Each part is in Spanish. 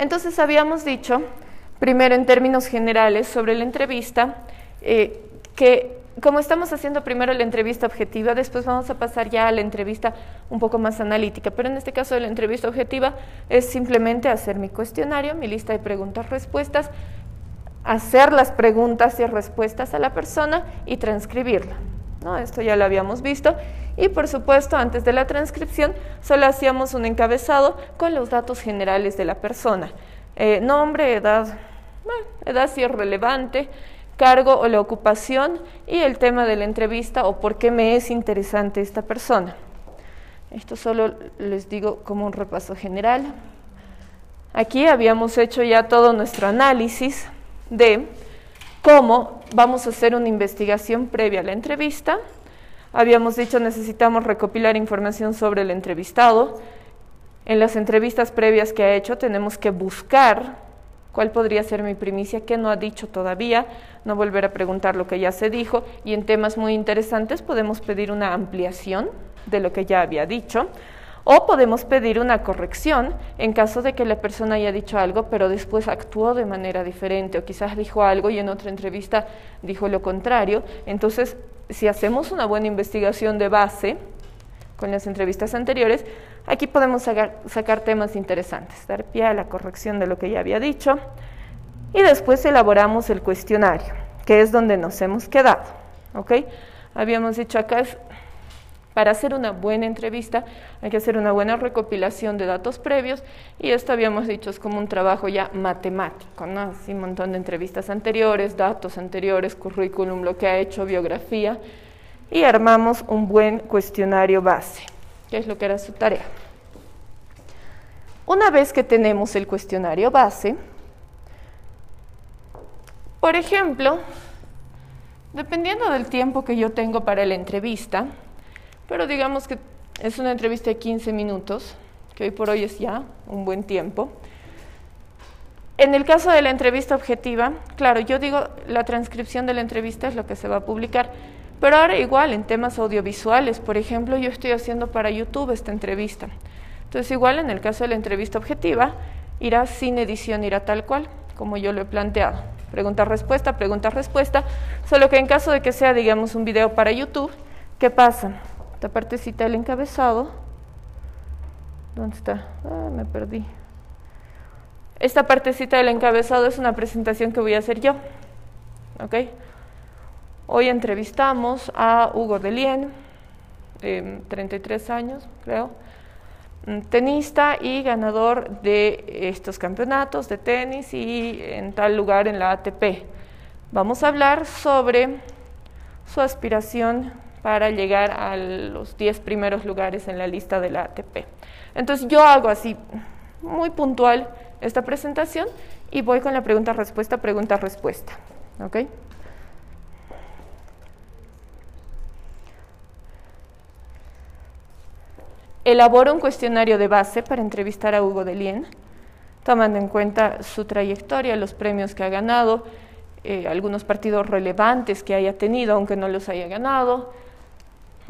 Entonces habíamos dicho, primero en términos generales sobre la entrevista, eh, que como estamos haciendo primero la entrevista objetiva, después vamos a pasar ya a la entrevista un poco más analítica, pero en este caso la entrevista objetiva es simplemente hacer mi cuestionario, mi lista de preguntas-respuestas, hacer las preguntas y respuestas a la persona y transcribirla. ¿no? Esto ya lo habíamos visto. Y por supuesto, antes de la transcripción, solo hacíamos un encabezado con los datos generales de la persona. Eh, nombre, edad, edad si es relevante, cargo o la ocupación y el tema de la entrevista o por qué me es interesante esta persona. Esto solo les digo como un repaso general. Aquí habíamos hecho ya todo nuestro análisis de cómo vamos a hacer una investigación previa a la entrevista. Habíamos dicho necesitamos recopilar información sobre el entrevistado. En las entrevistas previas que ha hecho tenemos que buscar cuál podría ser mi primicia, qué no ha dicho todavía, no volver a preguntar lo que ya se dijo y en temas muy interesantes podemos pedir una ampliación de lo que ya había dicho. O podemos pedir una corrección en caso de que la persona haya dicho algo, pero después actuó de manera diferente, o quizás dijo algo y en otra entrevista dijo lo contrario. Entonces, si hacemos una buena investigación de base con las entrevistas anteriores, aquí podemos sacar, temas interesantes, dar pie a la corrección de lo que ya había dicho, y después elaboramos el cuestionario, que es donde nos hemos quedado. ¿ok? Habíamos dicho acá para hacer una buena entrevista hay que hacer una buena recopilación de datos previos y esto habíamos dicho es como un trabajo ya matemático, ¿no? Así un montón de entrevistas anteriores, datos anteriores, currículum, lo que ha hecho, biografía y armamos un buen cuestionario base, que es lo que era su tarea. Una vez que tenemos el cuestionario base, por ejemplo, dependiendo del tiempo que yo tengo para la entrevista, pero digamos que es una entrevista de 15 minutos, que hoy por hoy es ya un buen tiempo. En el caso de la entrevista objetiva, claro, yo digo la transcripción de la entrevista es lo que se va a publicar, pero ahora igual en temas audiovisuales, por ejemplo, yo estoy haciendo para YouTube esta entrevista. Entonces igual en el caso de la entrevista objetiva, irá sin edición, irá tal cual, como yo lo he planteado. Pregunta-respuesta, pregunta-respuesta, solo que en caso de que sea, digamos, un video para YouTube, ¿qué pasa? Esta partecita del encabezado. ¿Dónde está? Ah, me perdí. Esta partecita del encabezado es una presentación que voy a hacer yo. ¿Ok? Hoy entrevistamos a Hugo Delien, eh, 33 años, creo, mm, tenista y ganador de estos campeonatos de tenis y en tal lugar en la ATP. Vamos a hablar sobre su aspiración para llegar a los 10 primeros lugares en la lista de la ATP. Entonces yo hago así, muy puntual, esta presentación y voy con la pregunta-respuesta, pregunta-respuesta. ¿Ok? Elaboro un cuestionario de base para entrevistar a Hugo Delien, tomando en cuenta su trayectoria, los premios que ha ganado, eh, algunos partidos relevantes que haya tenido, aunque no los haya ganado,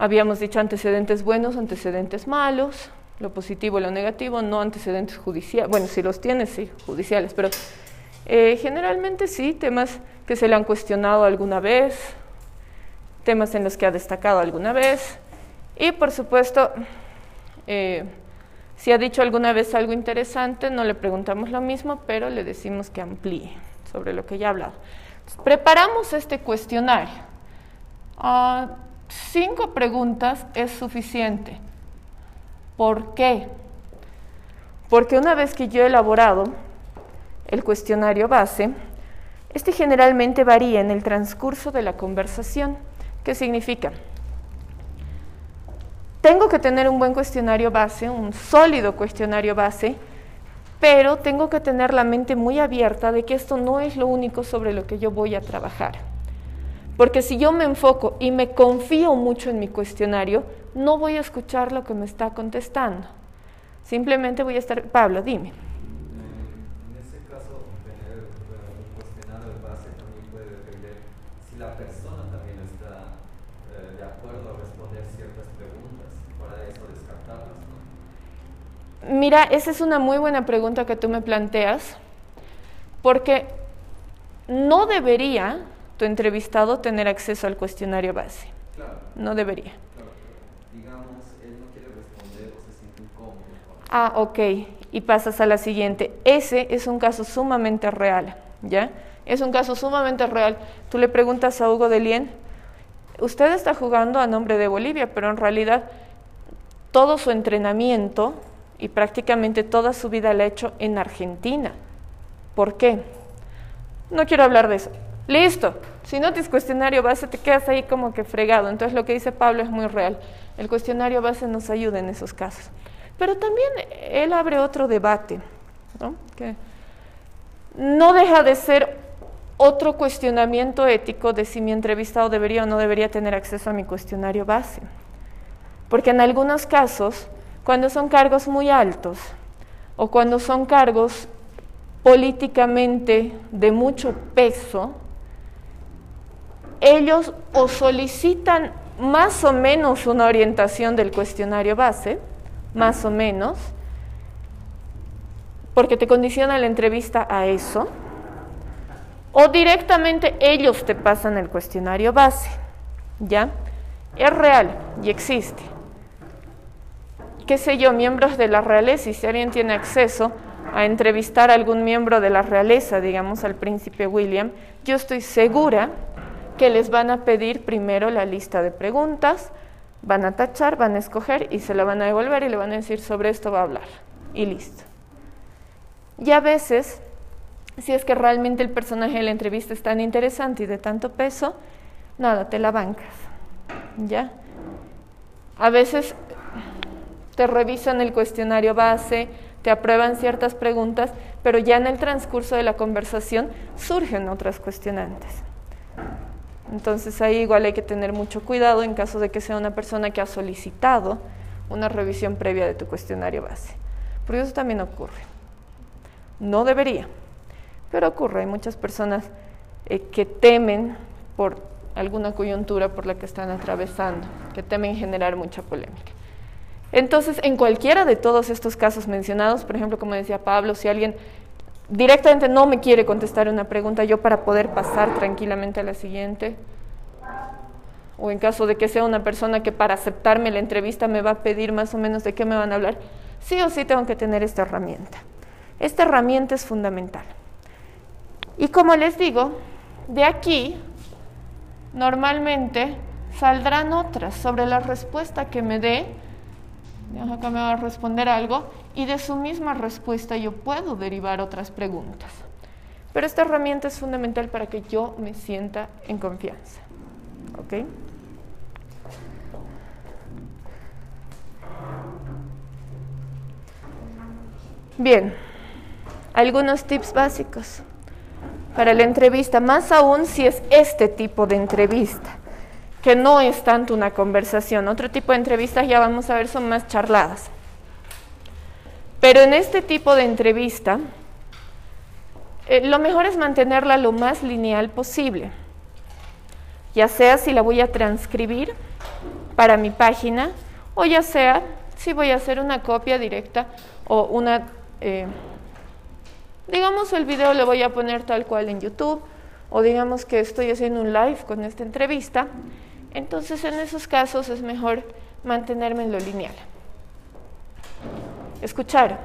Habíamos dicho antecedentes buenos, antecedentes malos, lo positivo lo negativo, no antecedentes judiciales. Bueno, si los tienes, sí, judiciales, pero eh, generalmente sí, temas que se le han cuestionado alguna vez, temas en los que ha destacado alguna vez, y por supuesto, eh, si ha dicho alguna vez algo interesante, no le preguntamos lo mismo, pero le decimos que amplíe sobre lo que ya ha hablado. preparamos este cuestionario. Ah, cinco preguntas es suficiente. ¿Por qué? Porque una vez que yo he elaborado el cuestionario base, este generalmente varía en el transcurso de la conversación. ¿Qué significa? Tengo que tener un buen cuestionario base, un sólido cuestionario base, pero tengo que tener la mente muy abierta de que esto no es lo único sobre lo que yo voy a trabajar. Porque si yo me enfoco y me confío mucho en mi cuestionario, no voy a escuchar lo que me está contestando. Simplemente voy a estar, Pablo, dime. En ese caso, tener un cuestionario de base también puede depender si la persona también está eh, de acuerdo a responder ciertas preguntas, para eso descartarlas. Mira, esa es una muy buena pregunta que tú me planteas, porque no debería tu entrevistado tener acceso al cuestionario base. Claro, No debería. claro, digamos, él no quiere responder o se siente incómodo. Ah, ok. Y pasas a la siguiente. Ese es un caso sumamente real, ¿ya? Es un caso sumamente real. Tú le preguntas a Hugo de Lien, usted está jugando a nombre de Bolivia, pero en realidad todo su entrenamiento y prácticamente toda su vida la ha hecho en Argentina. ¿Por qué? No quiero hablar de eso. Listo. Si no tienes cuestionario base, te quedas ahí como que fregado. Entonces lo que dice Pablo es muy real. El cuestionario base nos ayuda en esos casos. Pero también él abre otro debate, ¿no? Que no deja de ser otro cuestionamiento ético de si mi entrevistado debería o no debería tener acceso a mi cuestionario base. Porque en algunos casos, cuando son cargos muy altos o cuando son cargos políticamente de mucho peso, ellos o solicitan más o menos una orientación del cuestionario base, más o menos, porque te condiciona la entrevista a eso, o directamente ellos te pasan el cuestionario base, ¿ya? Es real y existe. Qué sé yo, miembros de la realeza, y si alguien tiene acceso a entrevistar a algún miembro de la realeza, digamos al príncipe William, yo estoy segura que les van a pedir primero la lista de preguntas, van a tachar, van a escoger y se la van a devolver y le van a decir sobre esto va a hablar. Y listo. Y a veces, si es que realmente el personaje de la entrevista es tan interesante y de tanto peso, nada, te la bancas. ¿Ya? A veces te revisan el cuestionario base, te aprueban ciertas preguntas, pero ya en el transcurso de la conversación surgen otras cuestionantes. Entonces ahí igual hay que tener mucho cuidado en caso de que sea una persona que ha solicitado una revisión previa de tu cuestionario base. Porque eso también ocurre. No debería, pero ocurre. Hay muchas personas eh, que temen por alguna coyuntura por la que están atravesando, que temen generar mucha polémica. Entonces, en cualquiera de todos estos casos mencionados, por ejemplo, como decía Pablo, si alguien directamente no me quiere contestar una pregunta, yo para poder pasar tranquilamente a la siguiente, o en caso de que sea una persona que para aceptarme la entrevista me va a pedir más o menos de qué me van a hablar, sí o sí tengo que tener esta herramienta. Esta herramienta es fundamental. Y como les digo, de aquí normalmente saldrán otras sobre la respuesta que me dé. Acá me va a responder algo y de su misma respuesta yo puedo derivar otras preguntas. Pero esta herramienta es fundamental para que yo me sienta en confianza. ¿Ok? Bien, algunos tips básicos para la entrevista, más aún si es este tipo de entrevista, que no es tanto una conversación. Otro tipo de entrevistas ya vamos a ver son más charladas. Pero en este tipo de entrevista, eh, lo mejor es mantenerla lo más lineal posible. Ya sea si la voy a transcribir para mi página o ya sea si voy a hacer una copia directa o una... Eh, digamos el video lo voy a poner tal cual en YouTube o digamos que estoy haciendo un live con esta entrevista. Entonces en esos casos es mejor mantenerme en lo lineal. Escuchar.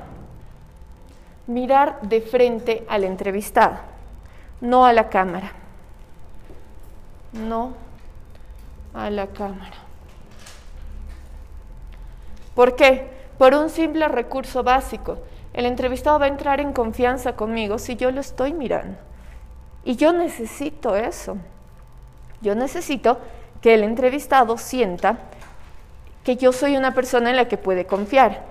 Mirar de frente al entrevistado, no a la cámara. No a la cámara. ¿Por qué? Por un simple recurso básico. El entrevistado va a entrar en confianza conmigo si yo lo estoy mirando. Y yo necesito eso. Yo necesito que el entrevistado sienta que yo soy una persona en la que puede confiar.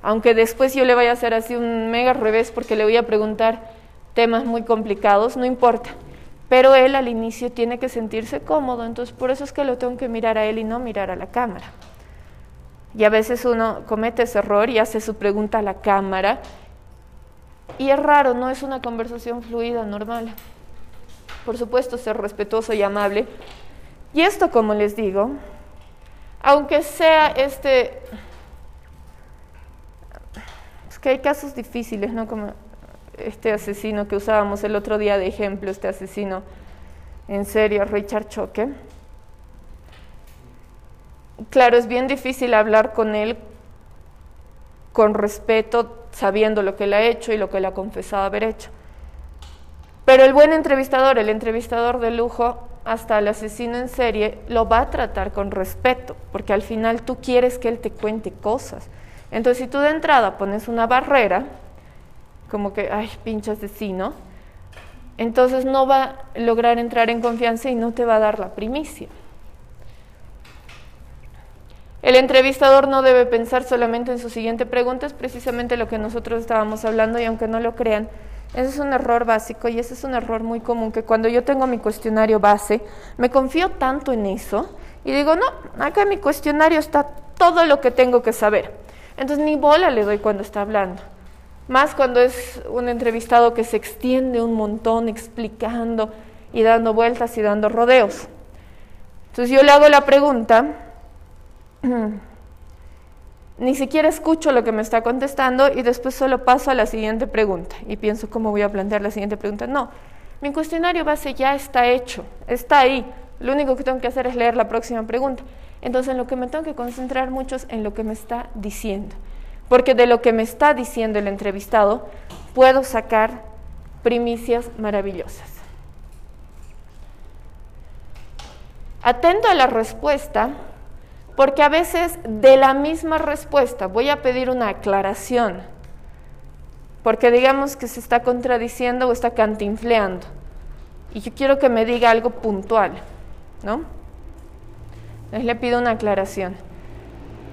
Aunque después yo le vaya a hacer así un mega revés porque le voy a preguntar temas muy complicados, no importa. Pero él al inicio tiene que sentirse cómodo, entonces por eso es que lo tengo que mirar a él y no mirar a la cámara. Y a veces uno comete ese error y hace su pregunta a la cámara. Y es raro, no es una conversación fluida, normal. Por supuesto, ser respetuoso y amable. Y esto, como les digo, aunque sea este que hay casos difíciles, ¿no? Como este asesino que usábamos el otro día de ejemplo, este asesino en serio, Richard Choque. Claro, es bien difícil hablar con él con respeto, sabiendo lo que él ha hecho y lo que él ha confesado haber hecho. Pero el buen entrevistador, el entrevistador de lujo, hasta el asesino en serie, lo va a tratar con respeto, porque al final tú quieres que él te cuente cosas. Entonces, si tú de entrada pones una barrera, como que, ay, pinche asesino, entonces no va a lograr entrar en confianza y no te va a dar la primicia. El entrevistador no debe pensar solamente en su siguiente pregunta, es precisamente lo que nosotros estábamos hablando y aunque no lo crean, ese es un error básico y ese es un error muy común que cuando yo tengo mi cuestionario base, me confío tanto en eso y digo, no, acá en mi cuestionario está todo lo que tengo que saber. Entonces ni bola le doy cuando está hablando. Más cuando es un entrevistado que se extiende un montón explicando y dando vueltas y dando rodeos. Entonces yo le hago la pregunta ni siquiera escucho lo que me está contestando y después solo paso a la siguiente pregunta y pienso cómo voy a plantear la siguiente pregunta. No, mi cuestionario base ya está hecho, está ahí. Lo único que tengo que hacer es leer la próxima pregunta. Entonces, en lo que me tengo que concentrar mucho es en lo que me está diciendo. Porque de lo que me está diciendo el entrevistado puedo sacar primicias maravillosas. Atento a la respuesta, porque a veces de la misma respuesta voy a pedir una aclaración, porque digamos que se está contradiciendo o está cantinfleando, y yo quiero que me diga algo puntual, ¿no? Entonces le pido una aclaración.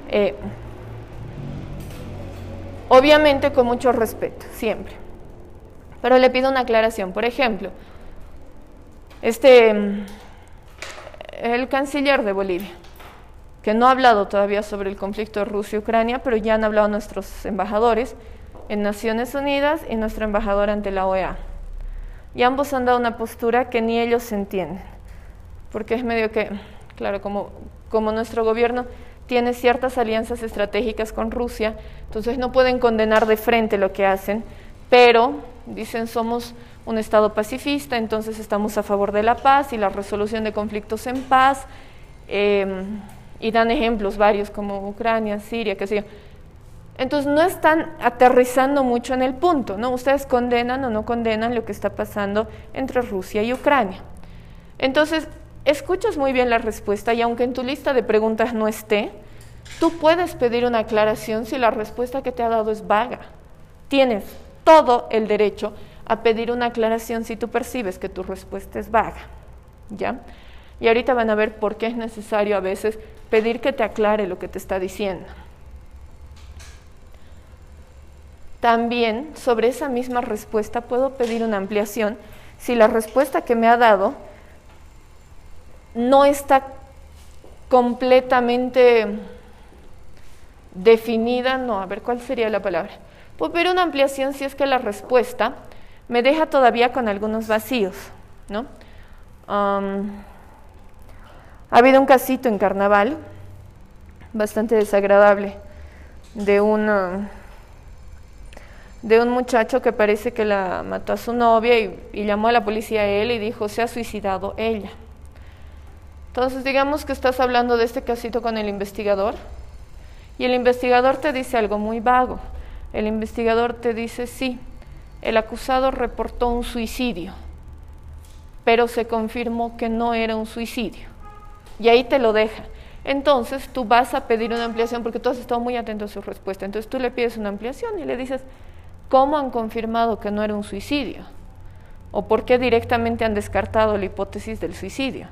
Eh, obviamente con mucho respeto, siempre. Pero le pido una aclaración. Por ejemplo, este, el canciller de Bolivia que no ha hablado todavía sobre el conflicto Rusia-Ucrania, pero ya han hablado nuestros embajadores en Naciones Unidas y nuestro embajador ante la OEA. Y ambos han dado una postura que ni ellos entienden, porque es medio que, claro, como, como nuestro gobierno tiene ciertas alianzas estratégicas con Rusia, entonces no pueden condenar de frente lo que hacen, pero dicen somos un Estado pacifista, entonces estamos a favor de la paz y la resolución de conflictos en paz. Eh, y dan ejemplos varios como Ucrania, Siria, qué sé yo. Entonces no están aterrizando mucho en el punto, ¿no? Ustedes condenan o no condenan lo que está pasando entre Rusia y Ucrania. Entonces, escuchas muy bien la respuesta y aunque en tu lista de preguntas no esté, tú puedes pedir una aclaración si la respuesta que te ha dado es vaga. Tienes todo el derecho a pedir una aclaración si tú percibes que tu respuesta es vaga. ¿Ya? Y ahorita van a ver por qué es necesario a veces pedir que te aclare lo que te está diciendo. También sobre esa misma respuesta puedo pedir una ampliación si la respuesta que me ha dado no está completamente definida, no, a ver cuál sería la palabra. Puedo pedir una ampliación si es que la respuesta me deja todavía con algunos vacíos, ¿no? Ha habido un casito en carnaval, bastante desagradable, de un, de un muchacho que parece que la mató a su novia y, llamó a la policía a él y dijo, se ha suicidado ella. Entonces digamos que estás hablando de este casito con el investigador y el investigador te dice algo muy vago. El investigador te dice, sí, el acusado reportó un suicidio, pero se confirmó que no era un suicidio y ahí te lo deja. Entonces tú vas a pedir una ampliación porque tú has estado muy atento a su respuesta. Entonces tú le pides una ampliación y le dices, ¿cómo han confirmado que no era un suicidio? ¿O por qué directamente han descartado la hipótesis del suicidio?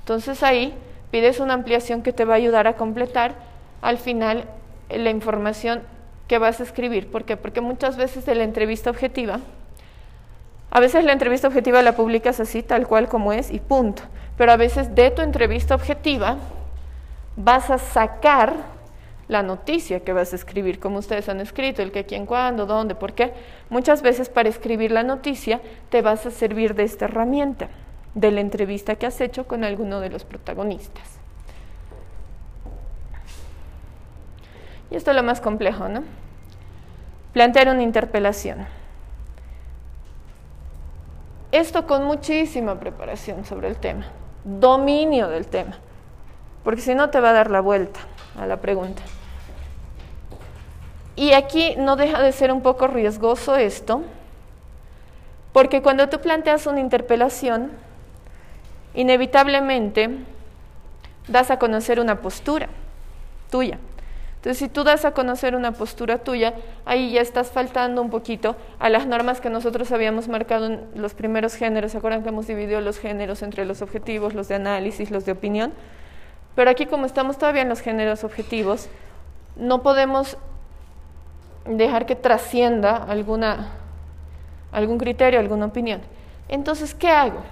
Entonces ahí pides una ampliación que te va a ayudar a completar al final la información que vas a escribir. ¿Por qué? Porque muchas veces de la entrevista objetiva, a veces la entrevista objetiva la publicas así, tal cual como es, y punto pero a veces de tu entrevista objetiva vas a sacar la noticia que vas a escribir, como ustedes han escrito, el qué, quién, cuándo, dónde, por qué. Muchas veces para escribir la noticia te vas a servir de esta herramienta, de la entrevista que has hecho con alguno de los protagonistas. Y esto es lo más complejo, ¿no? plantear una interpelación. Esto con muchísima preparación sobre el tema, dominio del tema, porque si no te va a dar la vuelta a la pregunta. Y aquí no deja de ser un poco riesgoso esto, porque cuando tú planteas una interpelación, inevitablemente das a conocer una postura tuya. Entonces, si tú das a conocer una postura tuya, ahí ya estás faltando un poquito a las normas que nosotros habíamos marcado en los primeros géneros. ¿Se acuerdan que hemos dividido los géneros entre los objetivos, los de análisis, los de opinión? Pero aquí, como estamos todavía en los géneros objetivos, no podemos dejar que trascienda alguna, algún criterio, alguna opinión. Entonces, ¿qué hago?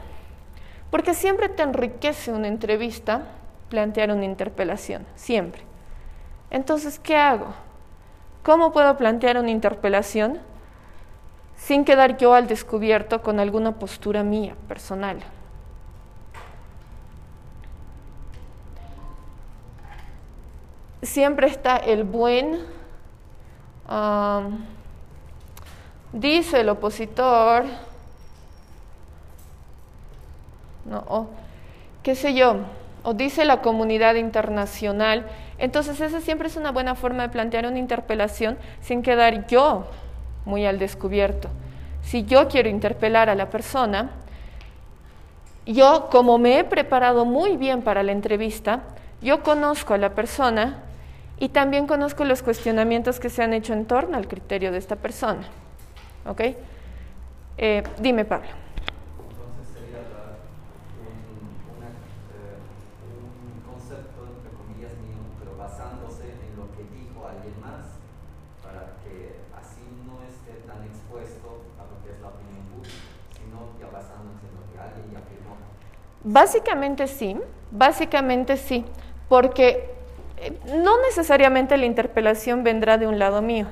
Porque siempre te enriquece una entrevista plantear una interpelación, siempre. Entonces, ¿qué hago? ¿Cómo puedo plantear una interpelación sin quedar yo al descubierto con alguna postura mía, personal? Siempre está el buen, dice el opositor, no, o, qué sé yo, o dice la comunidad internacional, entonces esa siempre es una buena forma de plantear una interpelación sin quedar yo muy al descubierto. Si yo quiero interpelar a la persona, yo como me he preparado muy bien para la entrevista, yo conozco a la persona y también conozco los cuestionamientos que se han hecho en torno al criterio de esta persona. ¿Ok? Eh, dime, Pablo. Básicamente sí, básicamente sí, porque eh, no necesariamente la interpelación vendrá de un lado mío,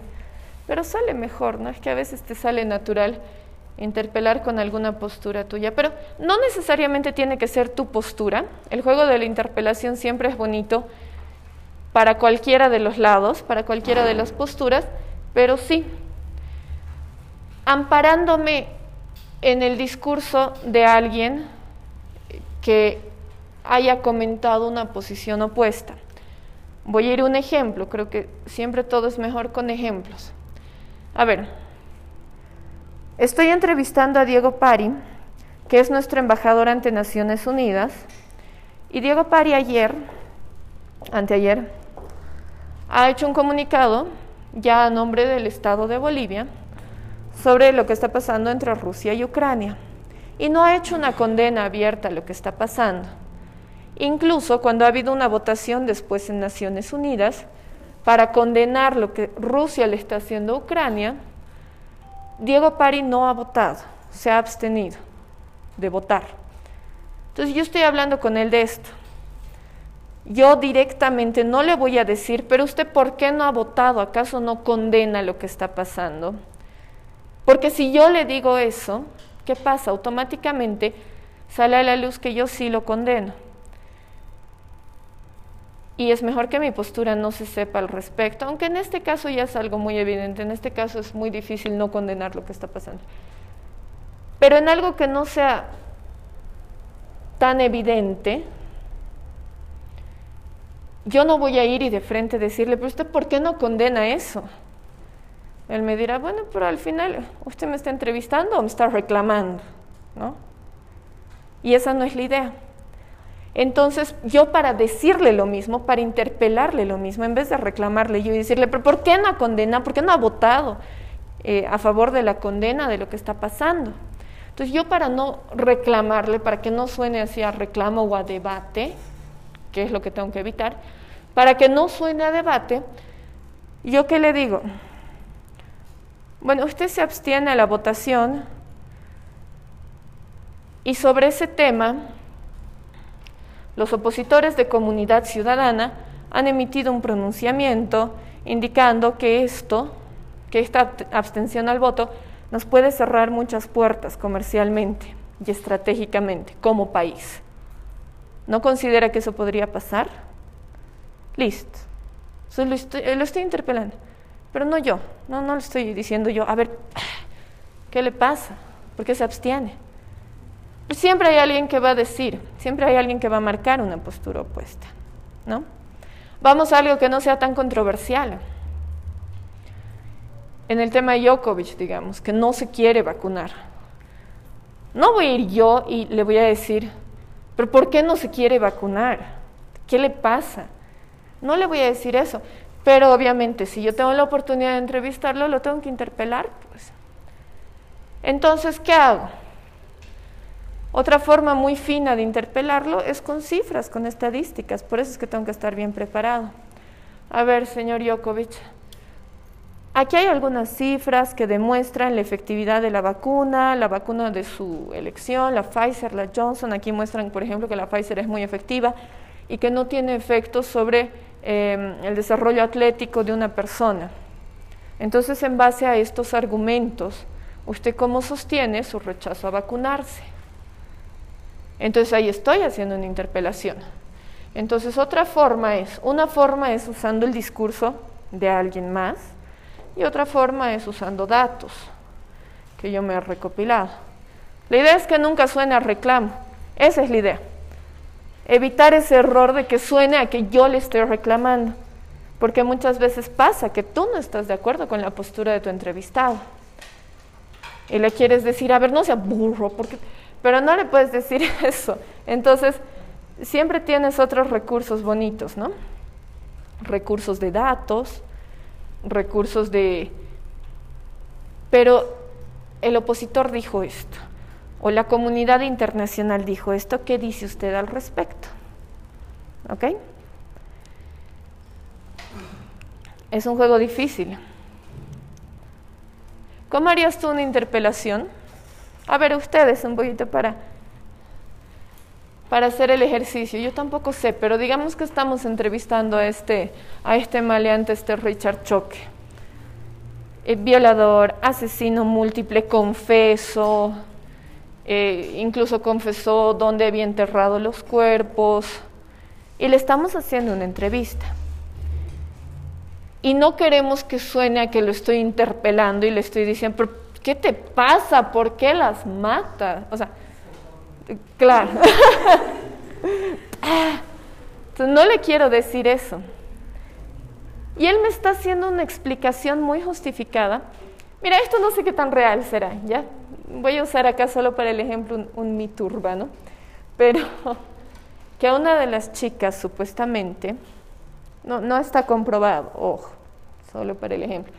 pero sale mejor, ¿no? Es que a veces te sale natural interpelar con alguna postura tuya, pero no necesariamente tiene que ser tu postura. El juego de la interpelación siempre es bonito para cualquiera de los lados, para cualquiera de las posturas, pero sí, amparándome en el discurso de alguien que haya comentado una posición opuesta. Voy a ir un ejemplo, creo que siempre todo es mejor con ejemplos. A ver, estoy entrevistando a Diego Pari, que es nuestro embajador ante Naciones Unidas, y Diego Pari ayer, anteayer, ha hecho un comunicado ya a nombre del Estado de Bolivia sobre lo que está pasando entre Rusia y Ucrania y no ha hecho una condena abierta a lo que está pasando. Incluso cuando ha habido una votación después en Naciones Unidas para condenar lo que Rusia le está haciendo a Ucrania, Diego Pari no ha votado, se ha abstenido de votar. Entonces yo estoy hablando con él de esto. Yo directamente no le voy a decir, pero usted ¿por qué no ha votado? ¿Acaso no condena lo que está pasando? Porque si yo le digo eso, ¿Qué pasa? Automáticamente sale a la luz que yo sí lo condeno. Y es mejor que mi postura no se sepa al respecto, aunque en este caso ya es algo muy evidente, en este caso es muy difícil no condenar lo que está pasando. Pero en algo que no sea tan evidente, yo no voy a ir y de frente decirle, pero usted, ¿por qué no condena eso? Él me dirá, bueno, pero al final usted me está entrevistando o me está reclamando, ¿no? Y esa no es la idea. Entonces, yo para decirle lo mismo, para interpelarle lo mismo, en vez de reclamarle yo y decirle, pero ¿por qué no condena? ¿Por qué no ha votado eh, a favor de la condena de lo que está pasando? Entonces, yo para no reclamarle, para que no suene así a reclamo o a debate, que es lo que tengo que evitar, para que no suene a debate, ¿yo qué le digo? Bueno, usted se abstiene a la votación y sobre ese tema los opositores de comunidad ciudadana han emitido un pronunciamiento indicando que esto, que esta abstención al voto, nos puede cerrar muchas puertas comercialmente y estratégicamente como país. ¿No considera que eso podría pasar? Listo. lo estoy interpelando. Pero no yo, no, no le estoy diciendo yo, a ver, ¿qué le pasa? ¿Por qué se abstiene? Pues siempre hay alguien que va a decir, siempre hay alguien que va a marcar una postura opuesta, ¿no? Vamos a algo que no sea tan controversial. En el tema de Djokovic, digamos, que no se quiere vacunar. No voy a ir yo y le voy a decir, pero ¿por qué no se quiere vacunar? ¿Qué le pasa? No le voy a decir eso. Pero obviamente, si yo tengo la oportunidad de entrevistarlo, lo tengo que interpelar. Pues. Entonces, ¿qué hago? Otra forma muy fina de interpelarlo es con cifras, con estadísticas. Por eso es que tengo que estar bien preparado. A ver, señor Jokovic, aquí hay algunas cifras que demuestran la efectividad de la vacuna, la vacuna de su elección, la Pfizer, la Johnson. Aquí muestran, por ejemplo, que la Pfizer es muy efectiva y que no tiene efectos sobre em, el desarrollo atlético de una persona. Entonces, en base a estos argumentos, ¿usted cómo sostiene su rechazo a vacunarse? Entonces ahí estoy haciendo una interpelación. Entonces otra forma es, una forma es usando el discurso de alguien más y otra forma es usando datos que yo me he recopilado. La idea es que nunca suene a reclamo, esa es la idea evitar ese error de que suene a que yo le estoy reclamando, porque muchas veces pasa que tú no estás de acuerdo con la postura de tu entrevistado. Y le quieres decir, a ver, no sea burro, porque... pero no le puedes decir eso. Entonces, siempre tienes otros recursos bonitos, ¿no? Recursos de datos, recursos de... Pero el opositor dijo esto o la comunidad internacional dijo esto, ¿qué dice usted al respecto? ¿Ok? Es un juego difícil. ¿Cómo harías tú una interpelación? A ver, ustedes un poquito para, para hacer el ejercicio. Yo tampoco sé, pero digamos que estamos entrevistando a este, a este maleante, este Richard Choque. Eh, violador, asesino múltiple, confeso, eh, incluso confesó dónde había enterrado los cuerpos y le estamos haciendo una entrevista. Y no queremos que suene a que lo estoy interpelando y le estoy diciendo, ¿pero ¿qué te pasa? ¿Por qué las matas? O sea, claro. No le quiero decir eso. Y él me está haciendo una explicación muy justificada. Mira, esto no sé qué tan real será, ¿ya? voy a usar acá solo para el ejemplo un, mito urbano, pero que a una de las chicas supuestamente, no, no está comprobado, ojo, solo para el ejemplo,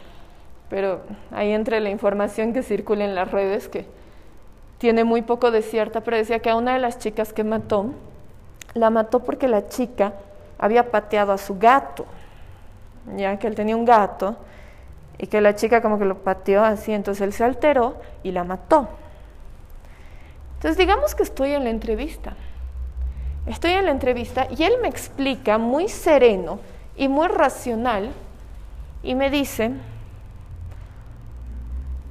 pero ahí entra la información que circula en las redes que tiene muy poco de cierta, pero decía que a una de las chicas que mató, la mató porque la chica había pateado a su gato, ya que él tenía un gato, y que la chica como que lo pateó así, entonces él se alteró y la mató. Entonces digamos que estoy en la entrevista. Estoy en la entrevista y él me explica muy sereno y muy racional y me dice,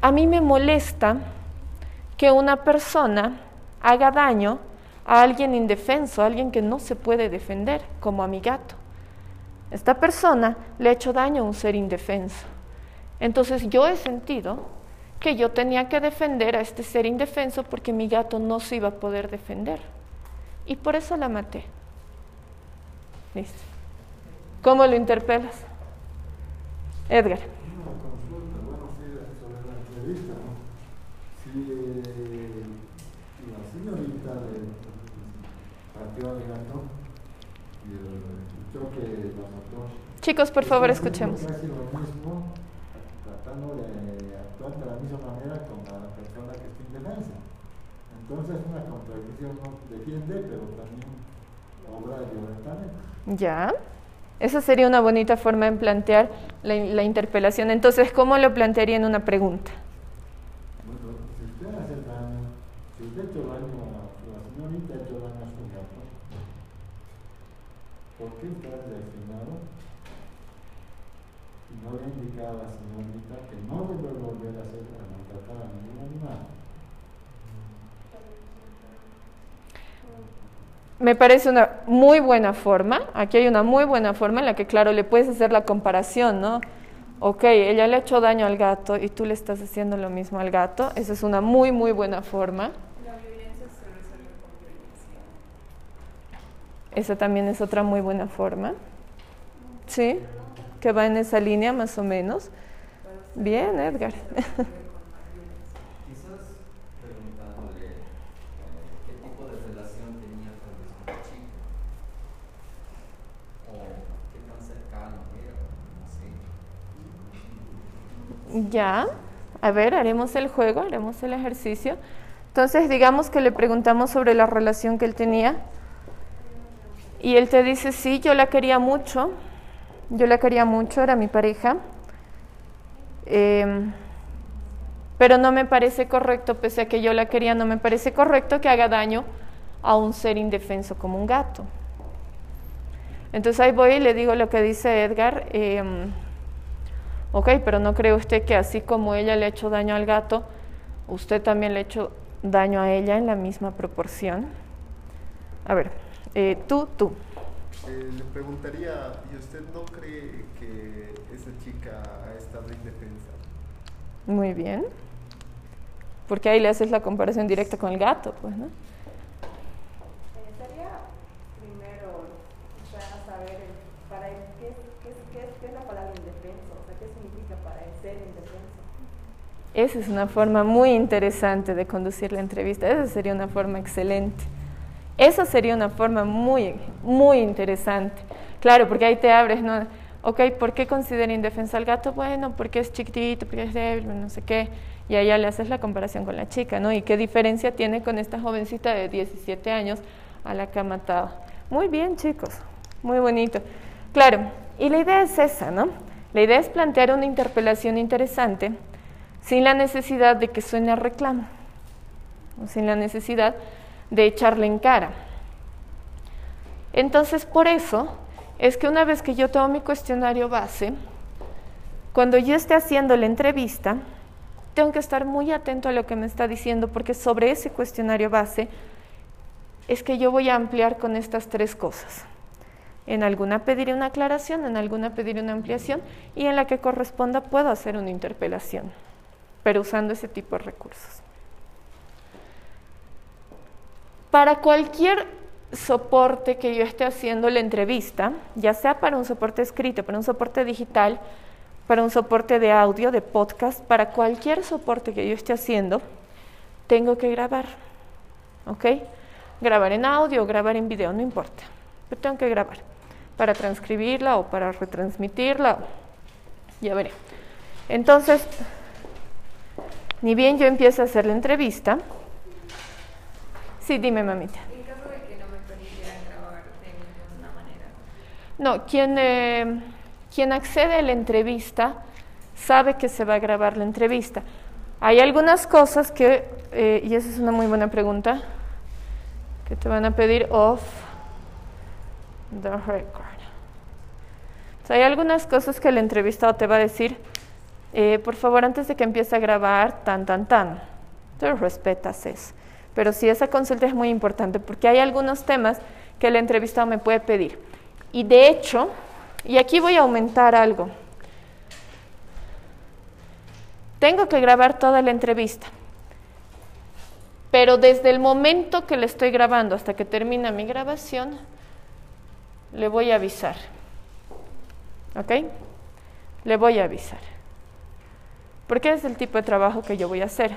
a mí me molesta que una persona haga daño a alguien indefenso, a alguien que no se puede defender, como a mi gato. Esta persona le ha hecho daño a un ser indefenso. Entonces yo he sentido que yo tenía que defender a este ser indefenso porque mi gato no se iba a poder defender. Y por eso la maté. ¿Listo? ¿Cómo lo interpelas? Edgar. Una consulta, bueno, sí, sobre la entrevista, ¿no? Si eh, la señorita de partió al gato y el choque la mató. Chicos, por favor, escuchemos. Casi lo mismo tratando de actuar de la misma manera con la persona que está indefensa. Entonces una contradicción no defiende, pero también obra violentamente. Ya. Esa sería una bonita forma de plantear la, la, interpelación. Entonces, ¿cómo lo plantearía en una pregunta? Bueno, si usted hace daño, si usted ha hecho daño a la señorita, ha hecho daño a su gato, ¿por qué está reaccionado? Y no le ha indicado a la señorita que no debe volver a hacer a maltratar a ningún animal. Me parece una muy buena forma, aquí hay una muy buena forma en la que, claro, le puedes hacer la comparación, ¿no? ok, ella le ha hecho daño al gato y tú le estás haciendo lo mismo al gato, esa es una muy, muy buena forma. La violencia se resuelve con violencia. Esa también es otra muy buena forma. ¿Sí? Que va en esa línea más o menos. Bien, Edgar. Quizás preguntándole eh, qué tipo de relación tenía tal vez con la chica. O qué tan cercano era, no sé. Ya, a ver, haremos el juego, haremos el ejercicio. Entonces, digamos que le preguntamos sobre la relación que él tenía. Y él te dice, sí, yo la quería mucho, yo la quería mucho, era mi pareja. Em, pero no me parece correcto, pese a que yo la quería, no me parece correcto que haga daño a un ser indefenso como un gato. Entonces ahí voy y le digo lo que dice Edgar. em, ok, pero ¿no cree usted que así como ella le ha hecho daño al gato, usted también le ha hecho daño a ella en la misma proporción? A ver, eh, tú, tú. Eh, le preguntaría, ¿y usted no cree que esa chica ha estado indefensa? Muy bien. Porque ahí le haces la comparación directa con el gato, pues, ¿no? Eh, Sería primero para saber el- para él qué, qué, es- qué, es- qué es la palabra indefenso, o sea, qué significa para él ser indefenso. Esa es una forma muy interesante de conducir la entrevista. Esa sería una forma excelente. Esa sería una forma muy, muy interesante. Claro, porque ahí te abres, ¿no? Ok, ¿por qué considera indefensa al gato? Bueno, porque es chiquitito, porque es débil, no sé qué. Y allá le haces la comparación con la chica, ¿no? ¿Y qué diferencia tiene con esta jovencita de 17 años a la que ha matado? Muy bien, chicos. Muy bonito. Claro, y la idea es esa, ¿no? La idea es plantear una interpelación interesante sin la necesidad de que suene a reclamo, o sin la necesidad de echarle en cara. Entonces, por eso es que una vez que yo tomo mi cuestionario base, cuando yo esté haciendo la entrevista, tengo que estar muy atento a lo que me está diciendo, porque sobre ese cuestionario base es que yo voy a ampliar con estas tres cosas. En alguna pediré una aclaración, en alguna pediré una ampliación y en la que corresponda puedo hacer una interpelación, pero usando ese tipo de recursos. Para cualquier soporte que yo esté haciendo la entrevista, ya sea para un soporte escrito, para un soporte digital, para un soporte de audio, de podcast, para cualquier soporte que yo esté haciendo, tengo que grabar. ¿Ok? Grabar en audio grabar en video, no importa. Pero tengo que grabar para transcribirla o para retransmitirla. Ya veré. Entonces, ni bien yo empiezo a hacer la entrevista. Sí, dime, mamita. En caso de que no me permitieran grabar de ninguna manera. No, quien, eh, quien accede a la entrevista sabe que se va a grabar la entrevista. Hay algunas cosas que, eh, y esa es una muy buena pregunta, que te van a pedir off the record. O sea, hay algunas cosas que el entrevistado te va a decir, eh, por favor, antes de que empiece a grabar, tan, tan, tan. Tú respetas eso. Pero sí, esa consulta es muy importante porque hay algunos temas que el entrevistado me puede pedir. Y de hecho, y aquí voy a aumentar algo. Tengo que grabar toda la entrevista. Pero desde el momento que le estoy grabando hasta que termina mi grabación, le voy a avisar. ¿Ok? Le voy a avisar. Porque es el tipo de trabajo que yo voy a hacer.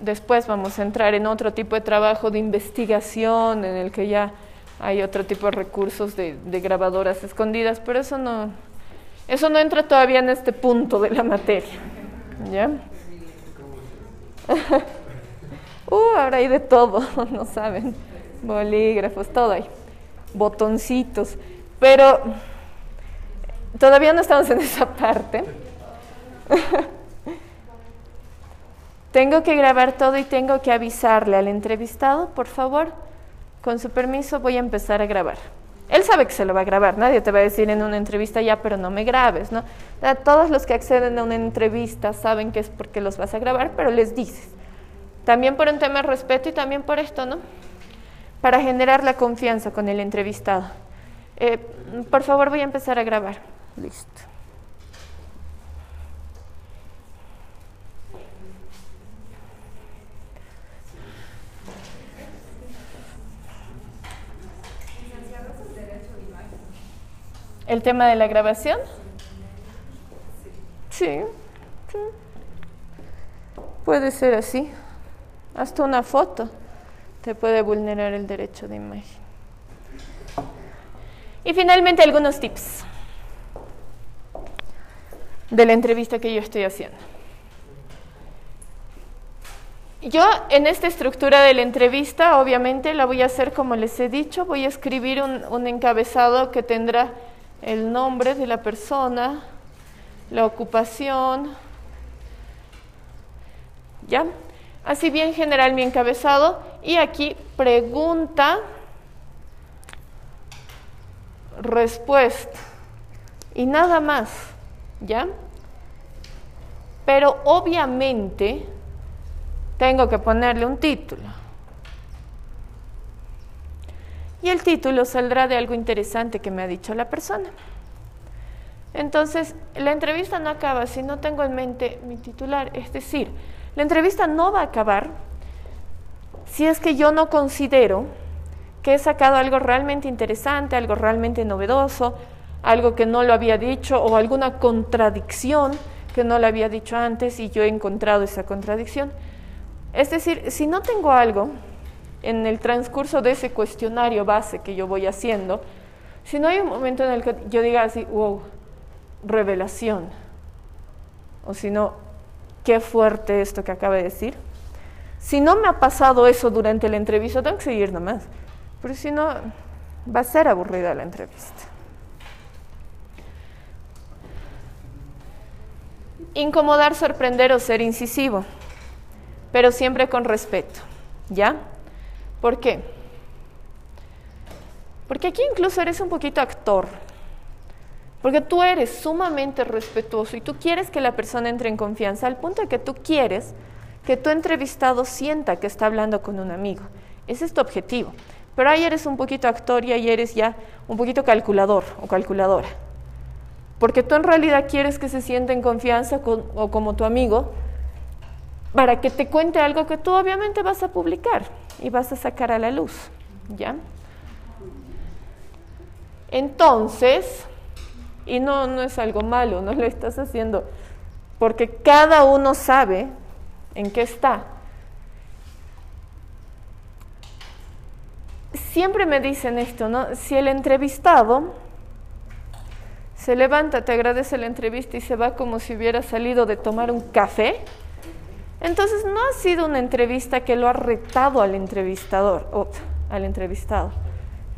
Después vamos a entrar en otro tipo de trabajo de investigación en el que ya hay otro tipo de recursos de, grabadoras escondidas, pero eso no, eso no entra todavía en este punto de la materia. ¿Ya? uh, ahora hay de todo, no saben. Bolígrafos, todo hay. Botoncitos. Pero todavía no estamos en esa parte. tengo que grabar todo y tengo que avisarle al entrevistado, por favor, con su permiso voy a empezar a grabar. Él sabe que se lo va a grabar, nadie te va a decir en una entrevista ya, pero no me grabes, todos los que acceden a una entrevista saben que es porque los vas a grabar, pero les dices. También por un tema de respeto y también por esto, ¿no? Para generar la confianza con el entrevistado. Eh, por favor, voy a empezar a grabar. Listo. ¿El tema de la grabación? Sí, sí. Puede ser así. Hasta una foto te puede vulnerar el derecho de imagen. Y finalmente algunos tips de la entrevista que yo estoy haciendo. Yo en esta estructura de la entrevista, obviamente la voy a hacer como les he dicho, voy a escribir un, un encabezado que tendrá el nombre de la persona, la ocupación, ¿ya? Así bien general mi encabezado y aquí pregunta, respuesta y nada más, ¿ya? Pero obviamente tengo que ponerle un título. Y el título saldrá de algo interesante que me ha dicho la persona. Entonces, la entrevista no acaba si no tengo en mente mi titular. Es decir, la entrevista no va a acabar si es que yo no considero que he sacado algo realmente interesante, algo realmente novedoso, algo que no lo había dicho o alguna contradicción que no lo había dicho antes y yo he encontrado esa contradicción. Es decir, si no tengo algo en el transcurso de ese cuestionario base que yo voy haciendo, si no hay un momento en el que yo diga así, wow, revelación, o si no, qué fuerte esto que acaba de decir, si no me ha pasado eso durante la entrevista, tengo que seguir nomás, pero si no, va a ser aburrida la entrevista. Incomodar, sorprender o ser incisivo, pero siempre con respeto, ¿ya? ¿Por qué? Porque aquí incluso eres un poquito actor. Porque tú eres sumamente respetuoso y tú quieres que la persona entre en confianza al punto de que tú quieres que tu entrevistado sienta que está hablando con un amigo. Ese es tu objetivo. Pero ahí eres un poquito actor y ahí eres ya un poquito calculador o calculadora. Porque tú en realidad quieres que se sienta en confianza con, o como tu amigo para que te cuente algo que tú obviamente vas a publicar y vas a sacar a la luz, ¿ya? Entonces, y no, no es algo malo, no lo estás haciendo, porque cada uno sabe en qué está. Siempre me dicen esto, ¿no? Si el entrevistado se levanta, te agradece la entrevista y se va como si hubiera salido de tomar un café, entonces no ha sido una entrevista que lo ha retado al entrevistador o al entrevistado.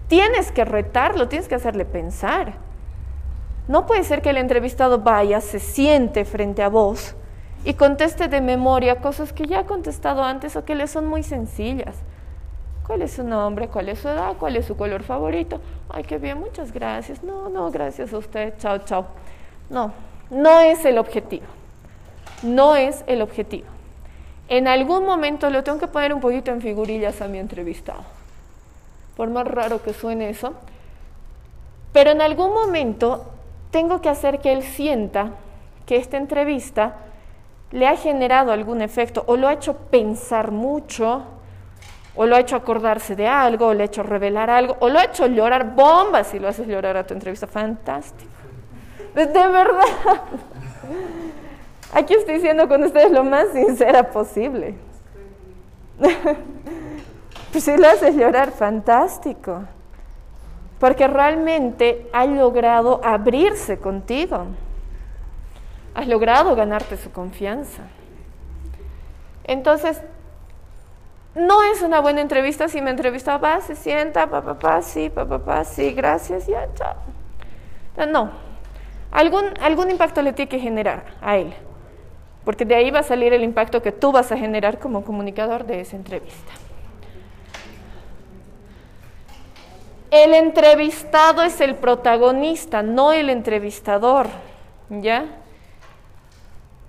Tienes que retarlo, tienes que hacerle pensar. No puede ser que el entrevistado vaya, se siente frente a vos y conteste de memoria cosas que ya ha contestado antes o que le son muy sencillas. ¿Cuál es su nombre? ¿Cuál es su edad? ¿Cuál es su color favorito? Ay, qué bien, muchas gracias. No, no, gracias a usted. Chao, chao. No, no es el objetivo. No es el objetivo en algún momento le tengo que poner un poquito en figurillas a mi entrevistado. Por más raro que suene eso. Pero en algún momento tengo que hacer que él sienta que esta entrevista le ha generado algún efecto o lo ha hecho pensar mucho o lo ha hecho acordarse de algo, o le ha hecho revelar algo, o lo ha hecho llorar bombas si lo haces llorar a tu entrevista. Fantástico. De verdad. Aquí estoy diciendo con ustedes lo más sincera posible. pues si lo haces llorar, fantástico. Porque realmente ha logrado abrirse contigo. Has logrado ganarte su confianza. Entonces, no es una buena entrevista si me entrevista, va, se sienta, papá, pa, sí, papá, pa, sí, gracias, ya, chao. No, algún, algún impacto le tiene que generar a él porque de ahí va a salir el impacto que tú vas a generar como comunicador de esa entrevista. El entrevistado es el protagonista, no el entrevistador, ¿ya?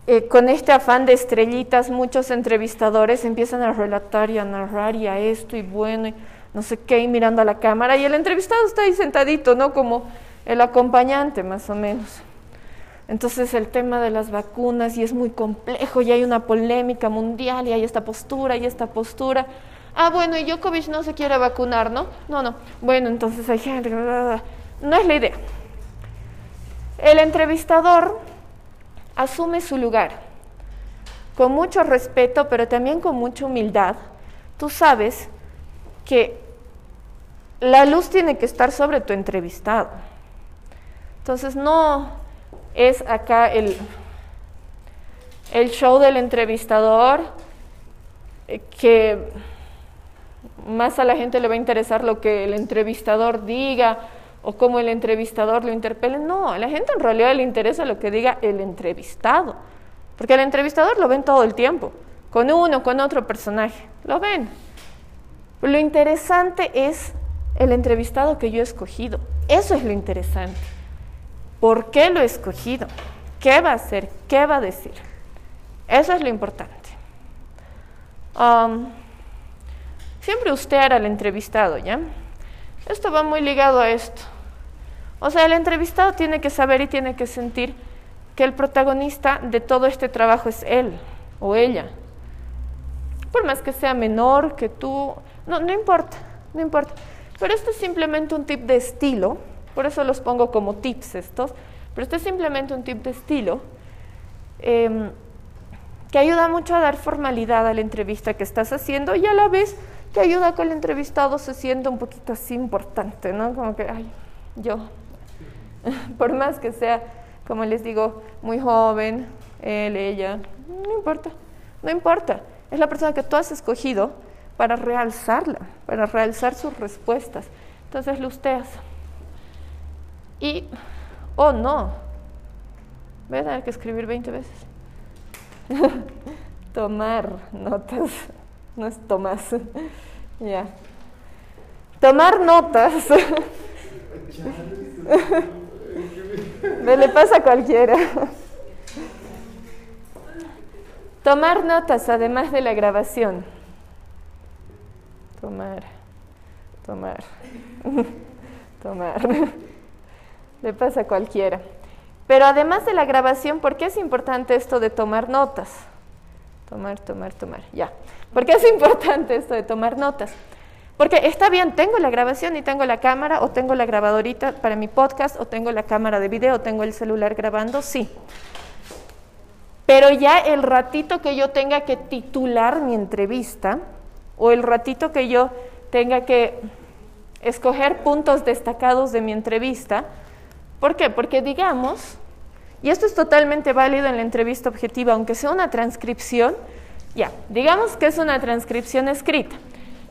Eh, con este afán de estrellitas, muchos entrevistadores empiezan a relatar y a narrar y a esto y bueno, y no sé qué, y mirando a la cámara, y el entrevistado está ahí sentadito, ¿no? Como el acompañante, más o menos. Entonces el tema de las vacunas y es muy complejo y hay una polémica mundial y hay esta postura y esta postura. Ah, bueno, y Djokovic no se quiere vacunar, ¿no? No, no. Bueno, entonces hay gente... No es la idea. El entrevistador asume su lugar con mucho respeto, pero también con mucha humildad. Tú sabes que la luz tiene que estar sobre tu entrevistado. Entonces no es acá el, el show del entrevistador eh, que más a la gente le va a interesar lo que el entrevistador diga o cómo el entrevistador lo interpele. No, a la gente en realidad le interesa lo que diga el entrevistado, porque el entrevistador lo ven todo el tiempo, con uno, con otro personaje, lo ven. Lo interesante es el entrevistado que yo he escogido. Eso es lo interesante. ¿Por qué lo he escogido? ¿Qué va a hacer? ¿Qué va a decir? Eso es lo importante. Um, siempre usted era el entrevistado, ¿ya? Esto va muy ligado a esto. O sea, el entrevistado tiene que saber y tiene que sentir que el protagonista de todo este trabajo es él o ella. Por más que sea menor que tú, no, no importa, no importa. Pero esto es simplemente un tip de estilo, por eso los pongo como tips estos, pero esto es simplemente un tip de estilo em, que ayuda mucho a dar formalidad a la entrevista que estás haciendo y a la vez que ayuda a que el entrevistado se sienta un poquito así importante, ¿no? Como que, ay, yo, por más que sea, como les digo, muy joven, él, ella, no importa, no importa, es la persona que tú has escogido para realzarla, para realzar sus respuestas. Entonces lo ustedes. Y, oh no, voy a tener que escribir 20 veces. Tomar notas, no es Tomás. ya. Tomar notas. Me le pasa a cualquiera. Tomar notas además de la grabación tomar, tomar, tomar. Le pasa a cualquiera. Pero además de la grabación, ¿por qué es importante esto de tomar notas? Tomar, tomar, tomar, ya. ¿Por qué es importante esto de tomar notas? Porque está bien, tengo la grabación y tengo la cámara, o tengo la grabadorita para mi podcast, o tengo la cámara de video, o tengo el celular grabando, sí. Pero ya el ratito que yo tenga que titular mi entrevista, o el ratito que yo tenga que escoger puntos destacados de mi entrevista. ¿Por qué? Porque digamos, y esto es totalmente válido en la entrevista objetiva, aunque sea una transcripción, ya, digamos que es una transcripción escrita.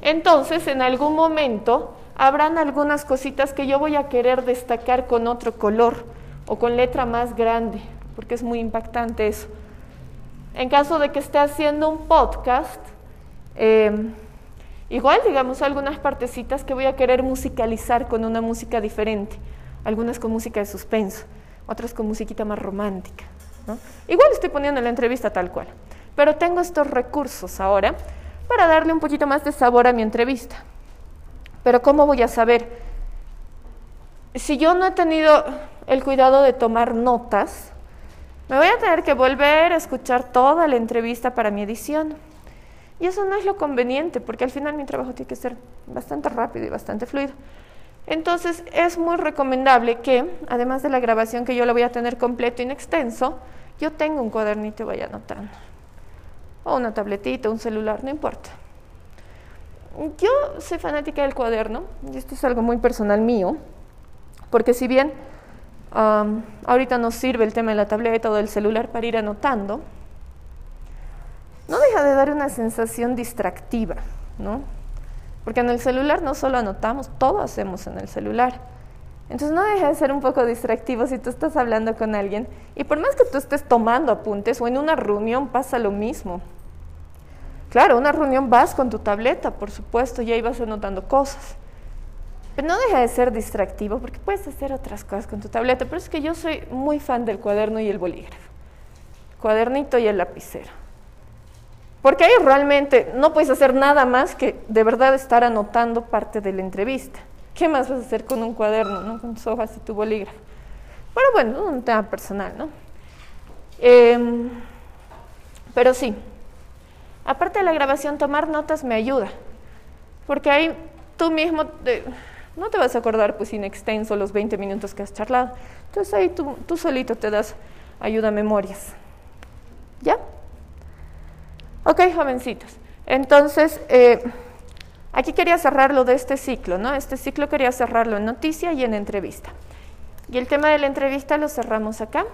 Entonces, en algún momento habrán algunas cositas que yo voy a querer destacar con otro color o con letra más grande, porque es muy impactante eso. En caso de que esté haciendo un podcast, Em, igual, digamos, algunas partecitas que voy a querer musicalizar con una música diferente, algunas con música de suspenso, otras con musiquita más romántica. Igual estoy poniendo la entrevista tal cual, pero tengo estos recursos ahora para darle un poquito más de sabor a mi entrevista. Pero ¿cómo voy a saber? Si yo no he tenido el cuidado de tomar notas, me voy a tener que volver a escuchar toda la entrevista para mi edición. Y eso no es lo conveniente, porque al final mi trabajo tiene que ser bastante rápido y bastante fluido. Entonces es muy recomendable que, además de la grabación que yo la voy a tener completo y en extenso, yo tenga un cuadernito y vaya anotando. O una tabletita, un celular, no importa. Yo soy fanática del cuaderno, y esto es algo muy personal mío, porque si bien ahorita nos sirve el tema de la tableta o del celular para ir anotando, no deja de dar una sensación distractiva, ¿no? Porque en el celular no solo anotamos, todo hacemos en el celular. Entonces no deja de ser un poco distractivo si tú estás hablando con alguien y por más que tú estés tomando apuntes o en una reunión pasa lo mismo. Claro, una reunión vas con tu tableta, por supuesto, y ahí vas anotando cosas. Pero no deja de ser distractivo porque puedes hacer otras cosas con tu tableta. Pero es que yo soy muy fan del cuaderno y el bolígrafo. Cuadernito y el lapicero. Porque ahí realmente no puedes hacer nada más que de verdad estar anotando parte de la entrevista. ¿Qué más vas a hacer con un cuaderno, ¿no? con tus hojas y tu bolígrafo? Pero bueno, un tema personal, ¿no? Em, pero sí, aparte de la grabación, tomar notas me ayuda. Porque ahí tú mismo, No te vas a acordar pues in extenso los 20 minutos que has charlado. Entonces ahí tú, tú solito te das ayuda a memorias. ¿Ya? Ok, jovencitos. Entonces, eh, aquí quería cerrarlo de este ciclo, ¿no? Este ciclo quería cerrarlo en noticia y en entrevista. Y el tema de la entrevista lo cerramos acá.